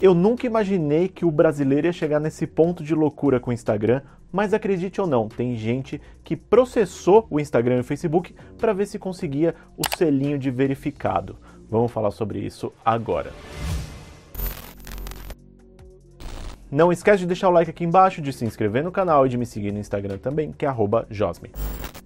Eu nunca imaginei que o brasileiro ia chegar nesse ponto de loucura com o Instagram, mas acredite ou não, tem gente que processou o Instagram e o Facebook para ver se conseguia o selinho de verificado. Vamos falar sobre isso agora. Não esquece de deixar o like aqui embaixo, de se inscrever no canal e de me seguir no Instagram também, que é @josme.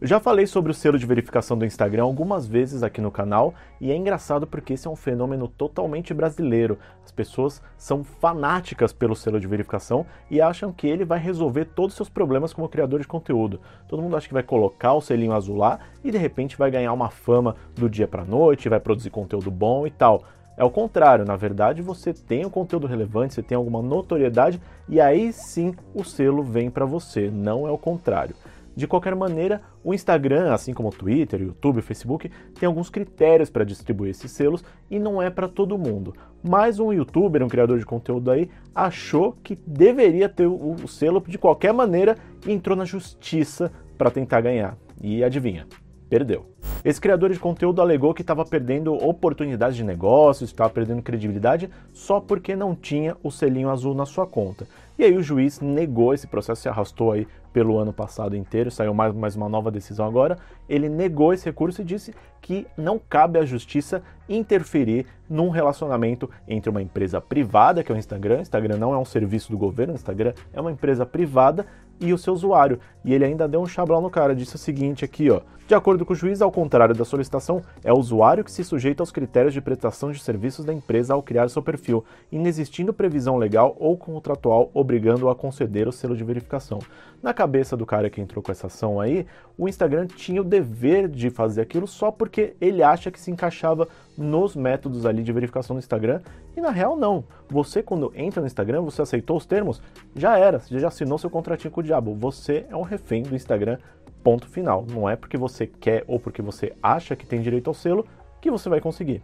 Eu já falei sobre o selo de verificação do Instagram algumas vezes aqui no canal e é engraçado porque esse é um fenômeno totalmente brasileiro. As pessoas são fanáticas pelo selo de verificação e acham que ele vai resolver todos os seus problemas como criador de conteúdo. Todo mundo acha que vai colocar o selinho azul lá e de repente vai ganhar uma fama do dia para noite, vai produzir conteúdo bom e tal. É o contrário, na verdade você tem um conteúdo relevante, você tem alguma notoriedade e aí sim o selo vem para você, não é o contrário. De qualquer maneira, o Instagram, assim como o Twitter, o YouTube, o Facebook, tem alguns critérios para distribuir esses selos e não é para todo mundo. Mas um youtuber, um criador de conteúdo aí, achou que deveria ter o selo de qualquer maneira e entrou na justiça para tentar ganhar. E adivinha? Perdeu. Esse criador de conteúdo alegou que estava perdendo oportunidades de negócios, estava perdendo credibilidade só porque não tinha o selinho azul na sua conta. E aí o juiz negou esse processo, se arrastou aí pelo ano passado inteiro, saiu mais, mais uma nova decisão agora. Ele negou esse recurso e disse que não cabe à justiça interferir num relacionamento entre uma empresa privada, que é o Instagram, Instagram não é um serviço do governo, Instagram é uma empresa privada, e o seu usuário. E ele ainda deu um chablão no cara, disse o seguinte aqui, ó. De acordo com o juiz, ao contrário da solicitação, é o usuário que se sujeita aos critérios de prestação de serviços da empresa ao criar seu perfil, inexistindo previsão legal ou contratual obrigando-o a conceder o selo de verificação. Na cabeça do cara que entrou com essa ação aí, o Instagram tinha o dever de fazer aquilo só porque ele acha que se encaixava nos métodos ali de verificação do Instagram. E na real, não. Você, quando entra no Instagram, você aceitou os termos, já era, você já assinou seu contratinho com o diabo. Você é um refém do Instagram, ponto final. Não é porque você quer ou porque você acha que tem direito ao selo que você vai conseguir.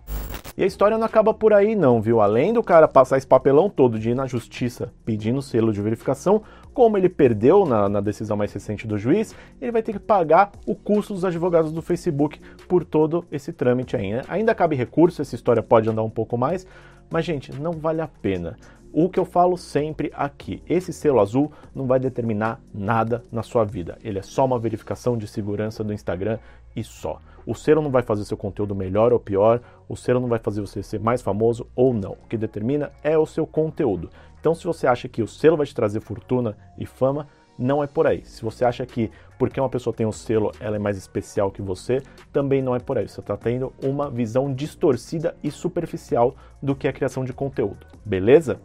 E a história não acaba por aí, não, viu? Além do cara passar esse papelão todo de ir na justiça pedindo selo de verificação, como ele perdeu na, na, decisão mais recente do juiz, ele vai ter que pagar o custo dos advogados do Facebook por todo esse trâmite ainda. Ainda cabe recurso, essa história pode andar um pouco mais, mas, gente, não vale a pena. O que eu falo sempre aqui, esse selo azul não vai determinar nada na sua vida. Ele é só uma verificação de segurança do Instagram e só. O selo não vai fazer seu conteúdo melhor ou pior, o selo não vai fazer você ser mais famoso ou não. O que determina é o seu conteúdo. Então, se você acha que o selo vai te trazer fortuna e fama, não é por aí. Se você acha que porque uma pessoa tem um selo, ela é mais especial que você, também não é por aí. Você está tendo uma visão distorcida e superficial do que é a criação de conteúdo, beleza?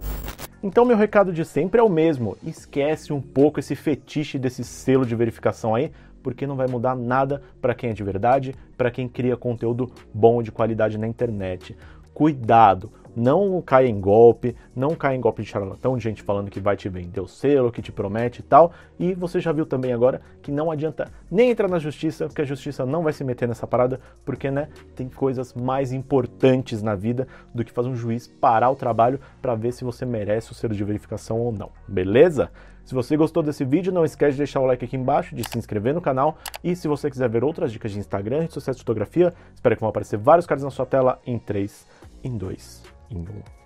Então, meu recado de sempre é o mesmo: esquece um pouco esse fetiche desse selo de verificação aí, porque não vai mudar nada para quem é de verdade, para quem cria conteúdo bom de qualidade na internet. Cuidado! Não caia em golpe, não caia em golpe de charlatão, de gente falando que vai te vender o selo, que te promete e tal. E você já viu também agora que não adianta nem entrar na justiça, porque a justiça não vai se meter nessa parada, porque né, tem coisas mais importantes na vida do que fazer um juiz parar o trabalho para ver se você merece o selo de verificação ou não. Beleza? Se você gostou desse vídeo, não esquece de deixar o like aqui embaixo, de se inscrever no canal e se você quiser ver outras dicas de Instagram, redes sociais de fotografia, espero que vão aparecer vários cards na sua tela em 3, em 2, em 1.